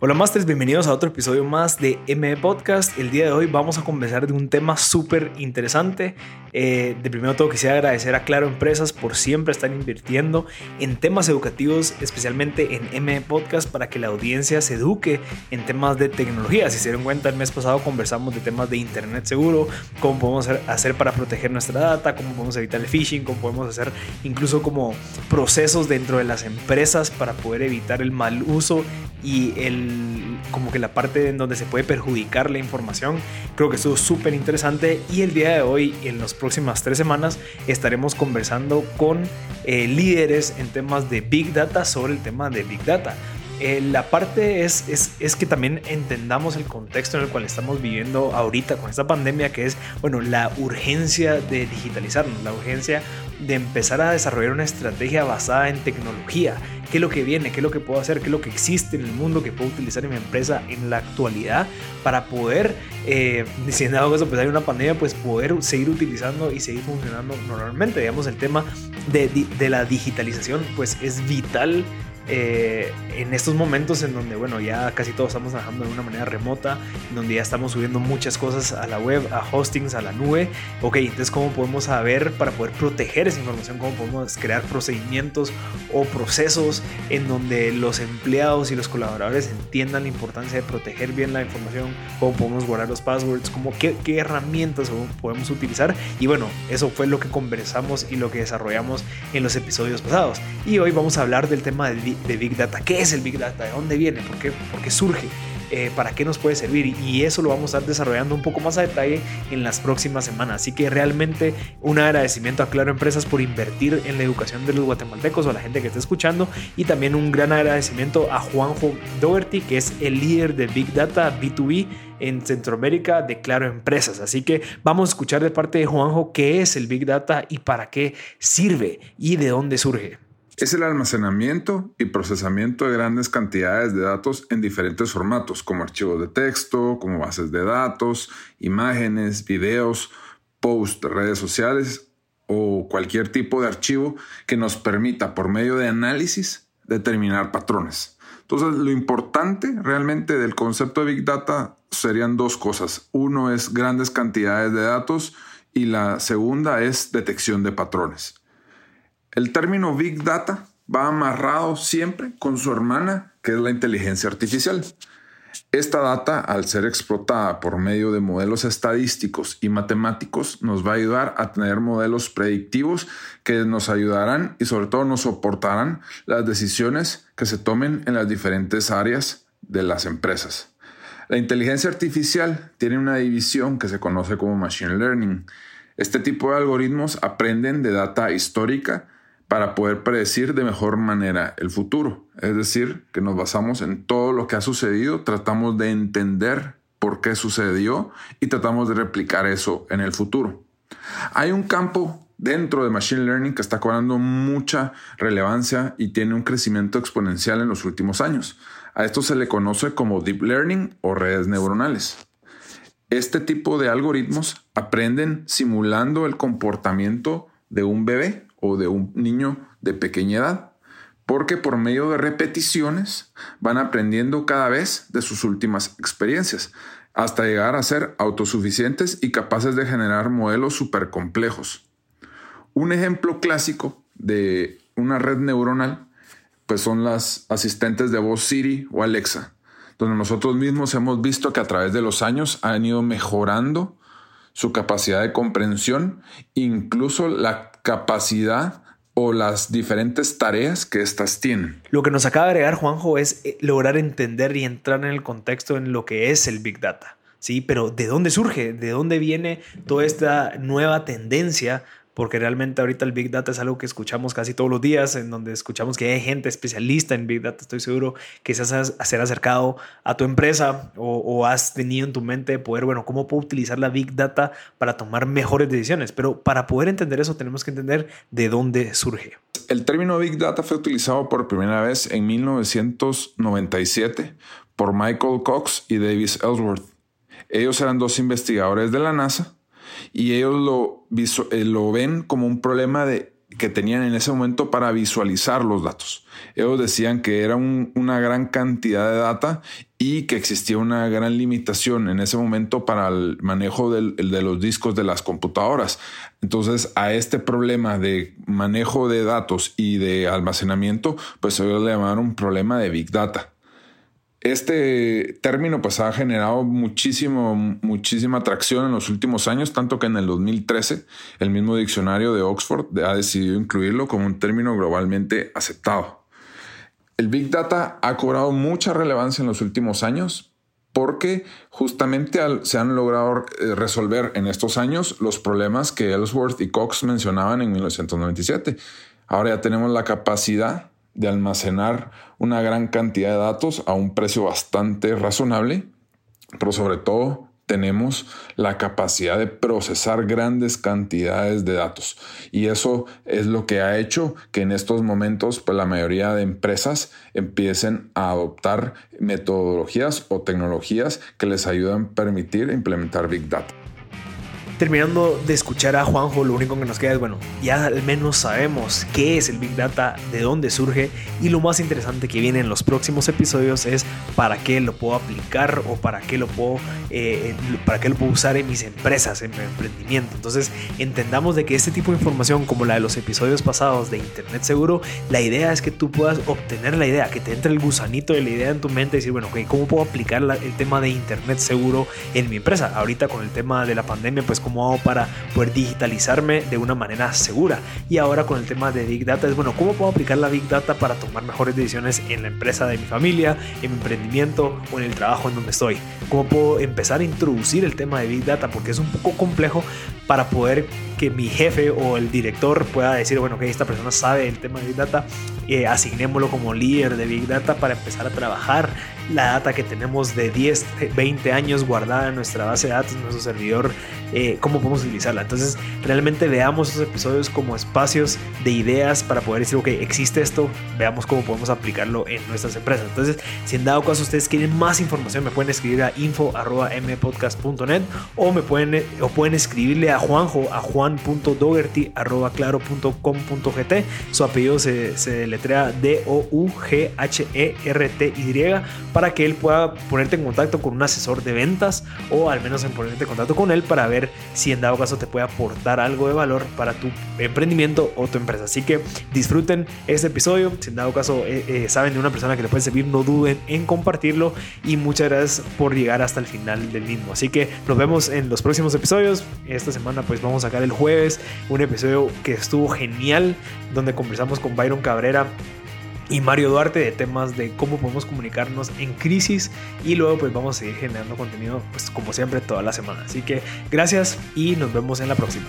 Hola Masters, bienvenidos a otro episodio más de M Podcast. El día de hoy vamos a conversar de un tema súper interesante. Eh, de primero todo quisiera agradecer a Claro Empresas por siempre estar invirtiendo en temas educativos, especialmente en M Podcast, para que la audiencia se eduque en temas de tecnología. Si se dieron cuenta, el mes pasado conversamos de temas de Internet seguro, cómo podemos hacer para proteger nuestra data, cómo podemos evitar el phishing, cómo podemos hacer incluso como procesos dentro de las empresas para poder evitar el mal uso y el como que la parte en donde se puede perjudicar la información. Creo que estuvo súper interesante y el día de hoy, en las próximas tres semanas, estaremos conversando con eh, líderes en temas de Big Data sobre el tema de Big Data. Eh, la parte es, es, es, que también entendamos el contexto en el cual estamos viviendo ahorita con esta pandemia, que es, bueno, la urgencia de digitalizarnos, la urgencia de empezar a desarrollar una estrategia basada en tecnología. ¿Qué es lo que viene? ¿Qué es lo que puedo hacer? ¿Qué es lo que existe en el mundo que puedo utilizar en mi empresa en la actualidad para poder, eh, si en dado caso pues hay una pandemia, pues poder seguir utilizando y seguir funcionando normalmente? Digamos, el tema de, de la digitalización pues es vital eh, en estos momentos en donde, bueno, ya casi todos estamos trabajando de una manera remota, en donde ya estamos subiendo muchas cosas a la web, a hostings, a la nube, ok, entonces cómo podemos saber para poder proteger esa información, cómo podemos crear procedimientos o procesos en donde los empleados y los colaboradores entiendan la importancia de proteger bien la información, cómo podemos guardar los passwords, cómo, qué, qué herramientas podemos utilizar. Y bueno, eso fue lo que conversamos y lo que desarrollamos en los episodios pasados. Y hoy vamos a hablar del tema del de Big Data. ¿Qué es el Big Data? ¿De dónde viene? ¿Por qué, ¿Por qué surge? Eh, ¿Para qué nos puede servir? Y eso lo vamos a estar desarrollando un poco más a detalle en las próximas semanas. Así que realmente un agradecimiento a Claro Empresas por invertir en la educación de los guatemaltecos o la gente que está escuchando. Y también un gran agradecimiento a Juanjo Doherty, que es el líder de Big Data B2B en Centroamérica de Claro Empresas. Así que vamos a escuchar de parte de Juanjo qué es el Big Data y para qué sirve y de dónde surge es el almacenamiento y procesamiento de grandes cantidades de datos en diferentes formatos, como archivos de texto, como bases de datos, imágenes, videos, posts de redes sociales o cualquier tipo de archivo que nos permita, por medio de análisis, determinar patrones. Entonces, lo importante realmente del concepto de Big Data serían dos cosas. Uno es grandes cantidades de datos y la segunda es detección de patrones. El término Big Data va amarrado siempre con su hermana, que es la inteligencia artificial. Esta data, al ser explotada por medio de modelos estadísticos y matemáticos, nos va a ayudar a tener modelos predictivos que nos ayudarán y sobre todo nos soportarán las decisiones que se tomen en las diferentes áreas de las empresas. La inteligencia artificial tiene una división que se conoce como Machine Learning. Este tipo de algoritmos aprenden de data histórica para poder predecir de mejor manera el futuro. Es decir, que nos basamos en todo lo que ha sucedido, tratamos de entender por qué sucedió y tratamos de replicar eso en el futuro. Hay un campo dentro de Machine Learning que está cobrando mucha relevancia y tiene un crecimiento exponencial en los últimos años. A esto se le conoce como Deep Learning o redes neuronales. Este tipo de algoritmos aprenden simulando el comportamiento de un bebé o de un niño de pequeña edad, porque por medio de repeticiones van aprendiendo cada vez de sus últimas experiencias, hasta llegar a ser autosuficientes y capaces de generar modelos súper complejos. Un ejemplo clásico de una red neuronal pues son las asistentes de voz Siri o Alexa, donde nosotros mismos hemos visto que a través de los años han ido mejorando su capacidad de comprensión, incluso la capacidad o las diferentes tareas que éstas tienen. Lo que nos acaba de agregar Juanjo es eh, lograr entender y entrar en el contexto en lo que es el Big Data. Sí, pero ¿de dónde surge? ¿De dónde viene toda esta nueva tendencia porque realmente ahorita el Big Data es algo que escuchamos casi todos los días, en donde escuchamos que hay gente especialista en Big Data. Estoy seguro que se has acercado a tu empresa o, has tenido en tu mente poder, bueno, cómo puedo utilizar la Big Data para tomar mejores decisiones. Pero para poder entender eso tenemos que entender de dónde surge. El término Big Data fue utilizado por primera vez en 1997 por Michael Cox y Davis Ellsworth. Ellos eran dos investigadores de la NASA y ellos lo, eh, lo ven como un problema de que tenían en ese momento para visualizar los datos. Ellos decían que era una gran cantidad de data y que existía una gran limitación en ese momento para el manejo de los discos de las computadoras. Entonces, a este problema de manejo de datos y de almacenamiento, pues ellos le llamaron problema de Big Data. Este término pues ha generado muchísimo, muchísima atracción en los últimos años, tanto que en el 2013 el mismo diccionario de Oxford ha decidido incluirlo como un término globalmente aceptado. El Big Data ha cobrado mucha relevancia en los últimos años porque justamente se han logrado eh, resolver en estos años los problemas que Ellsworth y Cox mencionaban en 1997. Ahora ya tenemos la capacidad de almacenar una gran cantidad de datos a un precio bastante razonable, pero sobre todo tenemos la capacidad de procesar grandes cantidades de datos. Y eso es lo que ha hecho que en estos momentos pues, la mayoría de empresas empiecen a adoptar metodologías o tecnologías que les ayudan a permitir implementar Big Data terminando de escuchar a Juanjo, lo único que nos queda es, bueno, ya al menos sabemos qué es el Big Data, de dónde surge y lo más interesante que viene en los próximos episodios es para qué lo puedo aplicar o para qué lo puedo, eh, para qué lo puedo usar en mis empresas, en mi emprendimiento. Entonces entendamos de que este tipo de información como la de los episodios pasados de Internet Seguro, la idea es que tú puedas obtener la idea, que te entre el gusanito de la idea en tu mente y decir, bueno, ¿cómo puedo aplicar el tema de Internet Seguro en mi empresa? Ahorita con el tema de la pandemia, pues cómo hago para poder digitalizarme de una manera segura. Y ahora con el tema de Big Data es, bueno, ¿cómo puedo aplicar la Big Data para tomar mejores decisiones en la empresa de mi familia, en mi emprendimiento o en el trabajo en donde estoy? ¿Cómo puedo empezar a introducir el tema de Big Data? Porque es un poco complejo para poder que mi jefe o el director pueda decir, bueno, que esta persona sabe el tema de Big Data, eh, asignémoslo como líder de Big Data para empezar a trabajar la data que tenemos de 10, 20 años guardada en nuestra base de datos, en nuestro servidor, eh, cómo podemos utilizarla. Entonces, realmente veamos esos episodios como espacios de ideas para poder decir, ok, existe esto, veamos cómo podemos aplicarlo en nuestras empresas. Entonces, si en dado caso ustedes quieren más información, me pueden escribir a info.mpodcast.net o me pueden, o pueden escribirle a Juanjo, a juan.dogerty.claro.com.gt. Su apellido se, se deletrea D-O-U-G-H-E-R-T-Y para que él pueda ponerte en contacto con un asesor de ventas o al menos en ponerte en contacto con él para ver si en dado caso te puede aportar algo de valor para tu emprendimiento o tu empresa. Así que disfruten este episodio. Si en dado caso eh, eh, saben de una persona que le puede servir, no duden en compartirlo y muchas gracias por llegar hasta el final del mismo. Así que nos vemos en los próximos episodios. Esta semana pues vamos a sacar el jueves un episodio que estuvo genial donde conversamos con Byron Cabrera y Mario Duarte de temas de cómo podemos comunicarnos en crisis y luego pues vamos a seguir generando contenido pues como siempre toda la semana. Así que gracias y nos vemos en la próxima.